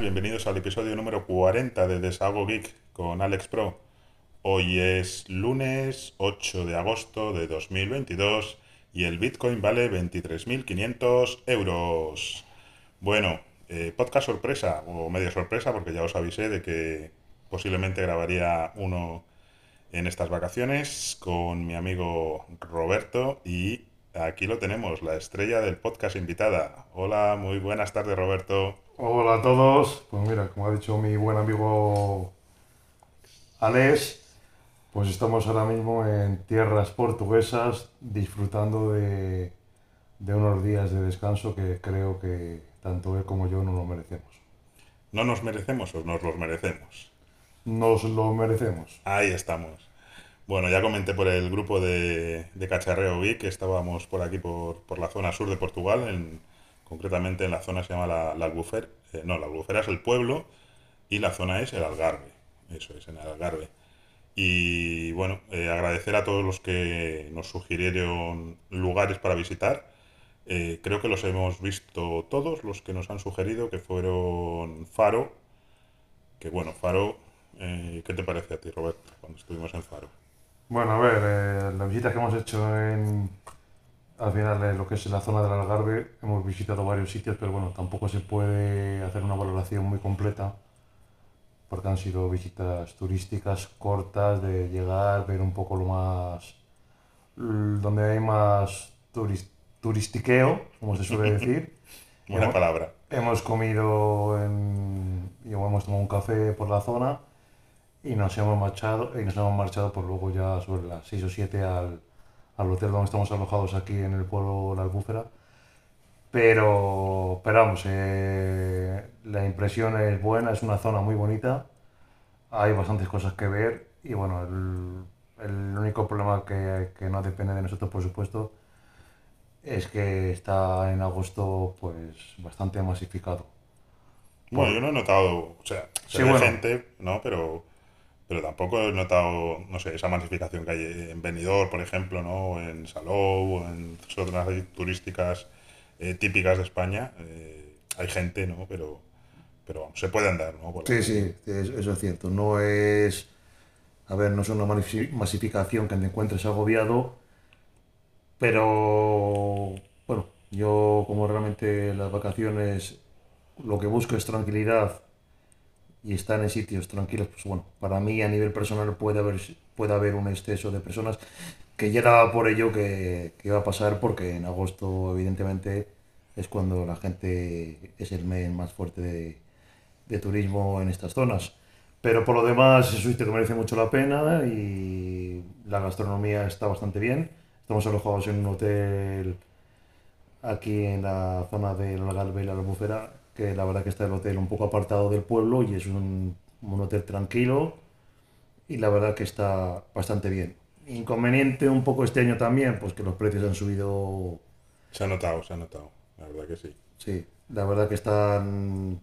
bienvenidos al episodio número 40 de Desahogo Geek con Alex Pro. Hoy es lunes 8 de agosto de 2022 y el Bitcoin vale 23.500 euros. Bueno, eh, podcast sorpresa o media sorpresa porque ya os avisé de que posiblemente grabaría uno en estas vacaciones con mi amigo Roberto y aquí lo tenemos, la estrella del podcast invitada. Hola, muy buenas tardes Roberto. Hola a todos. Pues mira, como ha dicho mi buen amigo Alex, pues estamos ahora mismo en tierras portuguesas disfrutando de, de unos días de descanso que creo que tanto él como yo no lo merecemos. ¿No nos merecemos o nos los merecemos? Nos lo merecemos. Ahí estamos. Bueno, ya comenté por el grupo de, de Cacharreo Geek que estábamos por aquí, por, por la zona sur de Portugal, en, concretamente en la zona se llama la, la Albufera. Eh, no, la Albufera es el pueblo y la zona es el Algarve. Eso es, en el Algarve. Y bueno, eh, agradecer a todos los que nos sugirieron lugares para visitar. Eh, creo que los hemos visto todos, los que nos han sugerido, que fueron Faro. Que bueno, Faro, ¿qué te parece a ti, Roberto, cuando estuvimos en Faro? Bueno, a ver, las visitas que hemos hecho en, al final de lo que es la zona del Algarve, hemos visitado varios sitios, pero bueno, tampoco se puede hacer una valoración muy completa, porque han sido visitas turísticas cortas, de llegar, ver un poco lo más, donde hay más turis- turistiqueo, como se suele decir. Buena Hemos- palabra. Hemos comido en, y hemos tomado un café por la zona y nos hemos marchado y nos hemos marchado por luego ya sobre las 6 o 7 al, al hotel donde estamos alojados aquí en el pueblo La Albúfera. Pero, pero vamos, eh, la impresión es buena, es una zona muy bonita, hay bastantes cosas que ver y bueno, el, el único problema que, que no depende de nosotros, por supuesto, es que está en agosto pues bastante masificado. Bueno, yo no he notado, o sea, se Sí, bueno. gente, ¿no? Pero, pero tampoco he notado, no sé, esa masificación que hay en Benidorm, por ejemplo, ¿no? O en Salou, o en zonas turísticas eh, típicas de España. eh, hay gente, ¿no? Pero, pero vamos, se puede andar, ¿no? Por la Sí, sí, es- eso es cierto. No es, a ver, no es una masi- masificación que te encuentres agobiado, pero bueno, yo como realmente las vacaciones lo que busco es tranquilidad y estar en sitios tranquilos, pues bueno, para mí a nivel personal puede haber, puede haber un exceso de personas que ya era por ello que, que iba a pasar porque en agosto evidentemente es cuando la gente es el mes más fuerte de, de turismo en estas zonas. Pero por lo demás es un sitio que merece mucho la pena y la gastronomía está bastante bien. Estamos alojados en un hotel aquí en la zona del Algarve y la Albufera, que la verdad que está el hotel un poco apartado del pueblo y es un, un hotel tranquilo y la verdad que está bastante bien. Inconveniente un poco este año también, pues que los precios han subido Se ha notado, se ha notado, la verdad que sí. Sí, la verdad que están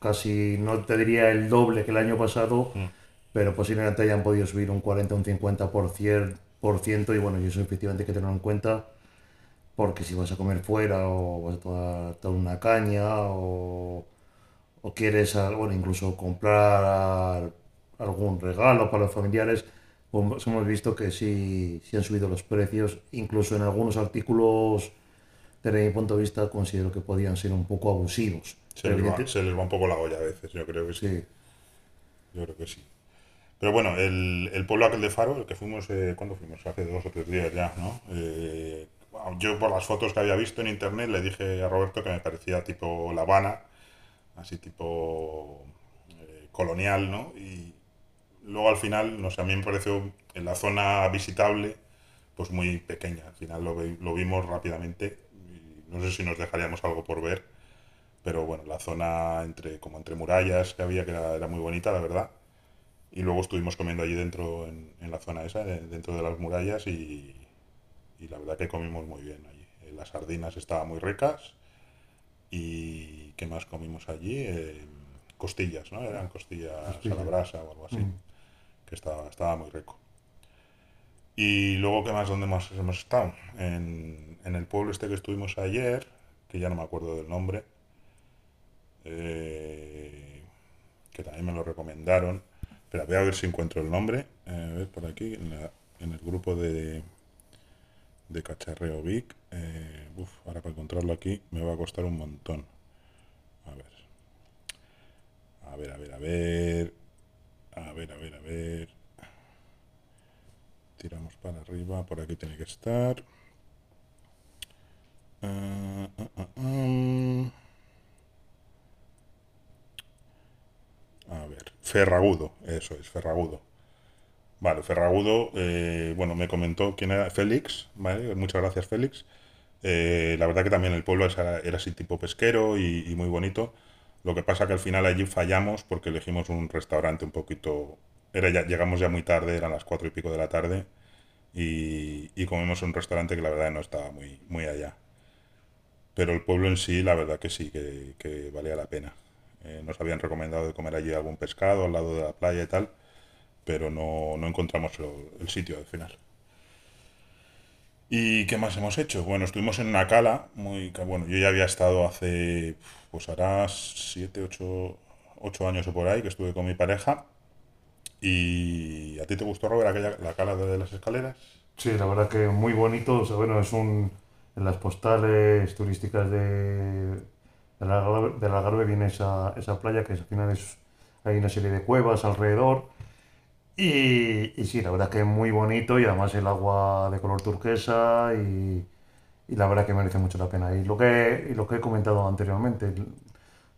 casi, no te diría el doble que el año pasado, Mm. pero posiblemente hayan podido subir un 40 o un 50% por, cier- por ciento, y bueno, y eso efectivamente hay que tenerlo en cuenta, porque si vas a comer fuera o vas a tomar, tomar una caña o, o quieres, bueno, incluso comprar algún regalo para los familiares, pues hemos visto que sí, sí han subido los precios, incluso en algunos artículos desde mi punto de vista considero que podían ser un poco abusivos. Se les, va, Evidente- se les va un poco la olla a veces, yo creo que sí. sí, Yo creo que sí. Pero bueno, el, el pueblo aquel de Faro, el que fuimos, eh, ¿cuándo fuimos? Hace dos o tres días ya, ¿no? Eh, yo por las fotos que había visto en internet le dije a Roberto que me parecía tipo La Habana, así tipo eh, colonial, ¿no? Y luego al final, no sé, a mí me pareció en la zona visitable, pues muy pequeña. Al final lo, vi- lo vimos rápidamente no sé si nos dejaríamos algo por ver, pero bueno, la zona entre como entre murallas que había que era, muy bonita, la verdad. Y luego estuvimos comiendo allí dentro, en, en la zona esa, de- dentro de las murallas y, y la verdad que comimos muy bien allí. Eh, Las sardinas estaban muy ricas y ¿qué más comimos allí? Eh, costillas, ¿no? Eran costillas, a la brasa o algo así, Mm. que estaba, estaba muy rico. Y luego, ¿qué más? ¿Dónde más hemos estado? En, en el pueblo este que estuvimos ayer, que ya no me acuerdo del nombre. eh, que también me lo recomendaron. Pero voy a ver si encuentro el nombre. Eh, a ver, por aquí, en, la- en el grupo de, de Cacharreo Vic. Eh, uf, ahora para encontrarlo aquí me va a costar un montón. A ver. A ver, a ver, a ver. A ver, a ver, a ver. Tiramos para arriba, por aquí tiene que estar. Ah, ah, ah. A ver, Ferragudo, eso es, Ferragudo. Vale, Ferragudo, eh, bueno, me comentó quién era Félix. Muchas gracias, Félix. Eh, la verdad que también el pueblo era, era así tipo pesquero y, muy bonito. Lo que pasa que al final allí fallamos porque elegimos un restaurante un poquito... Era ya, llegamos ya muy tarde, eran las cuatro y pico de la tarde y, comimos en un restaurante que la verdad no estaba muy, muy allá. Pero el pueblo en sí, la verdad que sí, que, que valía la pena. Eh, nos habían recomendado de comer allí algún pescado al lado de la playa y tal, pero no, no encontramos el, sitio al final. ¿Y qué más hemos hecho? Bueno, estuvimos en una cala, muy, bueno, yo ya había estado hace, pues hará siete, ocho, ocho años o por ahí, que estuve con mi pareja. ¿Y a ti te gustó, Robert, aquella, la cala de las escaleras? Sí, la verdad que muy bonito. O sea, bueno, es un. En las postales turísticas de, del Algarve, Algarve viene esa, esa playa que al final es, hay una serie de cuevas alrededor. Y, y sí, la verdad que es muy bonito y además el agua de color turquesa y, y la verdad que merece mucho la pena. Y lo que, y lo que he comentado anteriormente,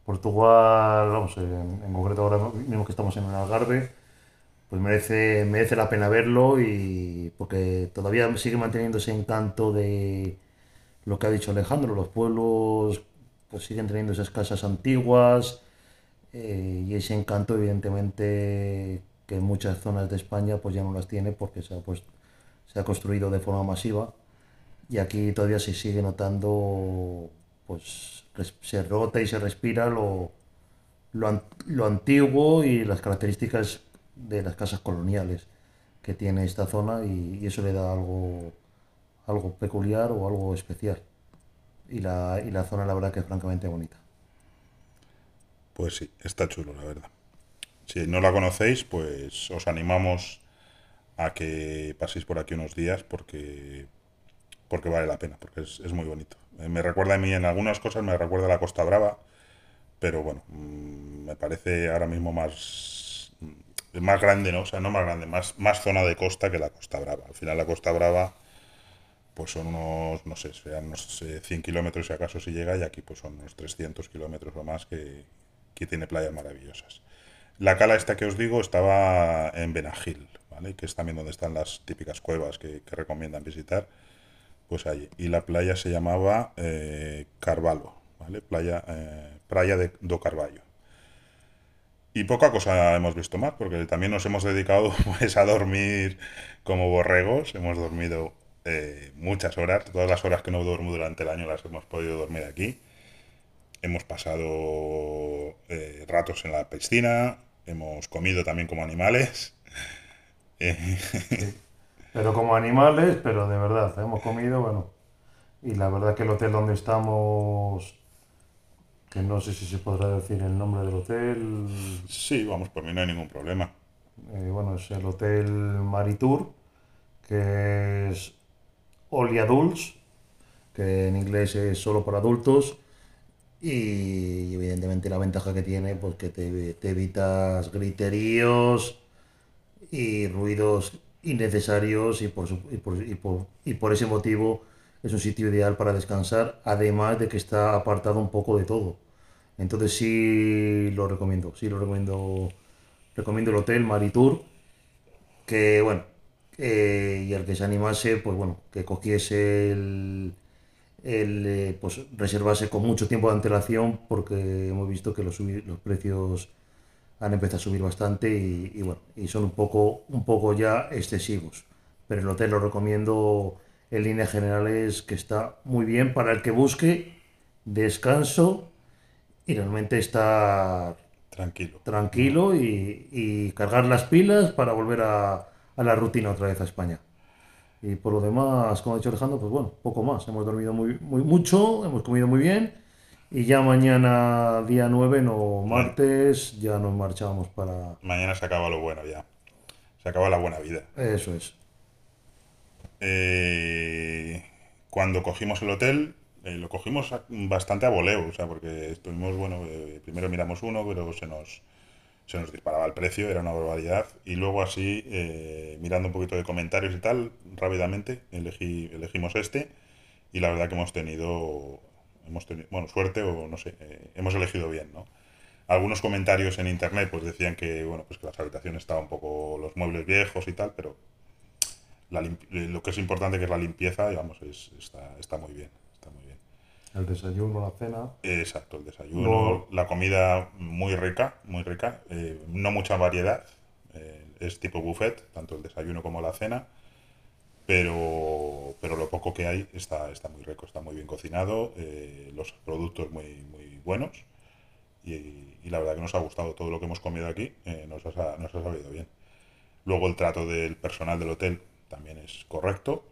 Portugal, vamos, en, en concreto ahora mismo que estamos en el Algarve, pues merece, merece la pena verlo y porque todavía sigue manteniendo ese encanto de lo que ha dicho Alejandro, los pueblos pues siguen teniendo esas casas antiguas eh, y ese encanto evidentemente que en muchas zonas de España pues ya no las tiene porque se ha, pues, se ha construido de forma masiva y aquí todavía se sigue notando pues se rota y se respira lo, lo, lo antiguo y las características de las casas coloniales que tiene esta zona y, y eso le da algo, algo peculiar o algo especial. Y la, y la zona la verdad que es francamente bonita. Pues sí, está chulo, la verdad. Si no la conocéis, pues os animamos a que paséis por aquí unos días porque, porque vale la pena, porque es, es muy bonito. Eh, me recuerda a mí, en algunas cosas me recuerda a la Costa Brava, pero bueno, mm, me parece ahora mismo más, mm, más grande, ¿no? O sea, no más grande, más, más zona de costa que la Costa Brava. Al final la Costa Brava pues son unos, no sé, serán unos eh, 100 kilómetros si acaso si llega, y aquí pues son unos 300 kilómetros o más que, que tiene playas maravillosas. La cala esta que os digo estaba en Benagil, ¿vale? Que es también donde están las típicas cuevas que, recomiendan visitar, pues allí. Y la playa se llamaba eh, Carvalho, ¿vale? Playa, eh, playa de, do Carvalho. Y poca cosa hemos visto más, porque también nos hemos dedicado pues a dormir como borregos. Hemos dormido eh, muchas horas, todas las horas que no duermo durante el año las hemos podido dormir aquí. Hemos pasado ratos en la piscina, hemos comido también como animales. Eh, Pero como animales, pero de verdad, hemos comido, bueno. Y la verdad que el hotel donde estamos, que no sé si se podrá decir el nombre del hotel, sí, vamos, por mí no hay ningún problema. eh, bueno, es el Hotel Maritur, que es Only Adults, que en inglés es solo para adultos. Y evidentemente la ventaja que tiene, pues que te, te evitas griteríos y ruidos innecesarios y por, y por, y por- y por ese motivo es un sitio ideal para descansar, además de que está apartado un poco de todo. Entonces sí lo recomiendo, sí lo recomiendo, recomiendo el hotel Maritur, que bueno, eh, y al que se animase, pues bueno, que cogiese el, el, eh, pues reservase con mucho tiempo de antelación, porque hemos visto que los, los precios han empezado a subir bastante y, y bueno, y son un poco, un poco ya excesivos. Pero el hotel lo recomiendo en líneas generales que está muy bien para el que busque descanso y realmente estar Tranquilo. tranquilo y, y cargar las pilas para volver a, a la rutina otra vez a España. Y por lo demás, como ha dicho Alejandro, pues bueno, poco más. Hemos dormido muy, muy mucho, hemos comido muy bien Y ya mañana, día 9, no martes, ya nos marchamos para... Mañana se acaba lo bueno ya. Se acaba la buena vida. Eso es. Eh, cuando cogimos el hotel, eh, lo cogimos bastante a voleo, o sea, porque estuvimos, bueno, eh, primero miramos uno, pero se nos, se nos disparaba el precio, era una barbaridad, y luego así, eh, mirando un poquito de comentarios y tal, rápidamente elegí, elegimos este, y la verdad que hemos tenido, hemos tenido, bueno, suerte o no sé, eh, hemos elegido bien, ¿no? Algunos comentarios en internet pues decían que, bueno, pues que las habitaciones estaban un poco los muebles viejos y tal, pero lo que es importante que es la limpieza, digamos, es, está, está muy bien. El desayuno, la cena. Exacto, el desayuno, No. la comida muy rica, muy rica, eh, no mucha variedad, eh, es tipo buffet, tanto el desayuno como la cena, pero, pero lo poco que hay está, está muy rico, está muy bien cocinado, eh, los productos muy, muy buenos y, y la verdad que nos ha gustado todo lo que hemos comido aquí, nos, ha, nos ha sabido bien. Luego el trato del personal del hotel también es correcto,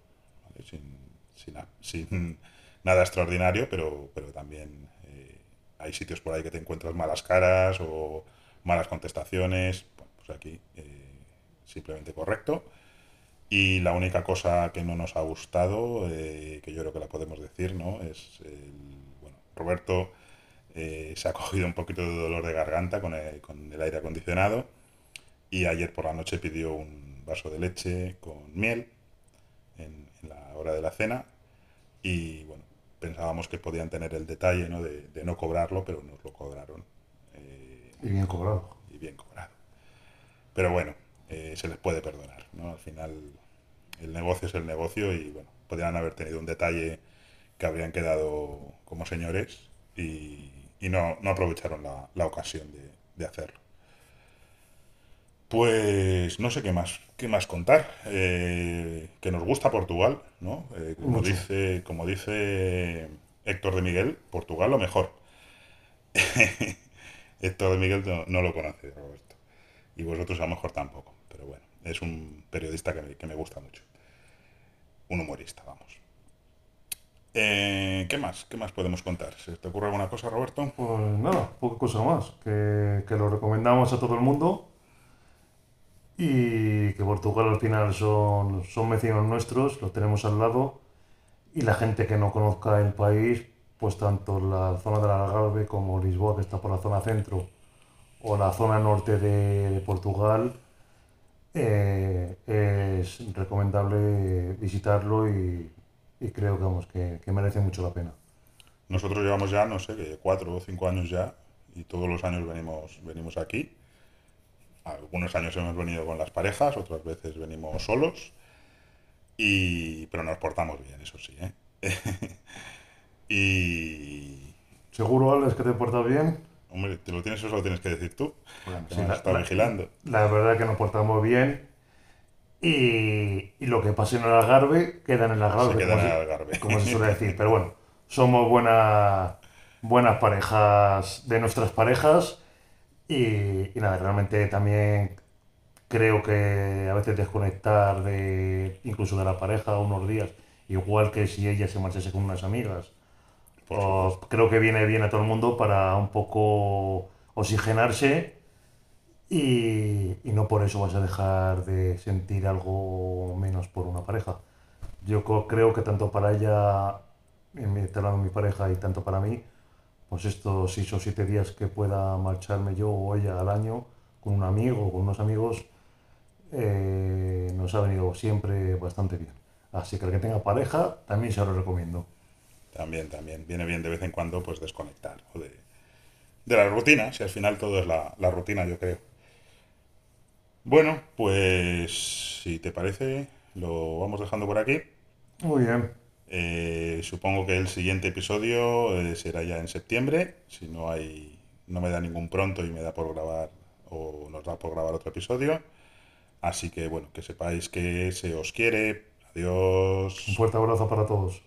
¿vale? sin, sin, sin nada extraordinario, pero, pero también eh, hay sitios por ahí que te encuentras malas caras o malas contestaciones. Bueno, pues aquí eh, simplemente correcto. Y la única cosa que no nos ha gustado, eh, que yo creo que la podemos decir, ¿no? Es el, bueno, Roberto se ha cogido un poquito de dolor de garganta con el, con el aire acondicionado y ayer por la noche pidió un vaso de leche con miel en, en la hora de la cena y bueno, pensábamos que podían tener el detalle ¿no? de, de no cobrarlo, pero nos lo cobraron eh, Y bien cobrado. y bien cobrado. Pero bueno, eh, se les puede perdonar, ¿no? Al final el negocio es el negocio y bueno, podrían haber tenido un detalle que habrían quedado como señores y, y no, no aprovecharon la, la ocasión de, de hacerlo. Pues no sé qué más, qué más contar. Eh, que nos gusta Portugal, ¿no? Eh, como Mucho. dice, como dice Héctor de Miguel, Portugal lo mejor. Héctor de Miguel no, no lo conoce, Roberto. Y vosotros a lo mejor tampoco. Pero bueno, es un periodista que me, que me gusta mucho. Un humorista, vamos. Eh, ¿qué más? ¿Qué más podemos contar? ¿Se te ocurre alguna cosa, Roberto? Pues nada, poca cosa más. Que, que lo recomendamos a todo el mundo y que Portugal al final son, son vecinos nuestros, los tenemos al lado y la gente que no conozca el país, pues tanto la zona del Algarve como Lisboa, que está por la zona centro, o la zona norte de, de Portugal, eh, es recomendable visitarlo y, y creo vamos, que, que merece mucho la pena. Nosotros llevamos ya, no sé, cuatro o cinco años ya y todos los años venimos, venimos aquí. Algunos años hemos venido con las parejas, otras veces venimos solos, y, pero nos portamos bien, eso sí, ¿eh? y, ¿Seguro, Alex, que te portas bien? hombre, ¿te lo tienes eso lo tienes que decir tú? Bueno, sí, la- estado la- vigilando. La verdad que nos portamos bien y, y lo que pase en el Algarve queda en el Algarve, Se queda en el Algarve. como se suele decir. Pero bueno, somos buenas, buenas parejas de nuestras parejas y, y nada, realmente también creo que a veces desconectar de incluso de la pareja unos días, igual que si ella se marchase con unas amigas. Pues creo que viene bien a todo el mundo para un poco oxigenarse y, y no por eso vas a dejar de sentir algo menos por una pareja. Yo creo que tanto para ella, en mi, hablando de mi pareja, y tanto para mí, pues estos seis o siete días que pueda marcharme yo o ella al año con un amigo o con unos amigos, eh, nos ha venido siempre bastante bien. Así que el que tenga pareja, también se lo recomiendo. También, también. Viene bien de vez en cuando pues desconectar de, de la rutina, si al final todo es la, la rutina, yo creo. Bueno, pues si te parece, lo vamos dejando por aquí. Muy bien. Eh, supongo que el siguiente episodio eh, será ya en septiembre, si no hay, no me da ningún pronto y me da por grabar o nos da por grabar otro episodio. Así que bueno, que sepáis que se os quiere. Un Adiós. fuerte abrazo para todos.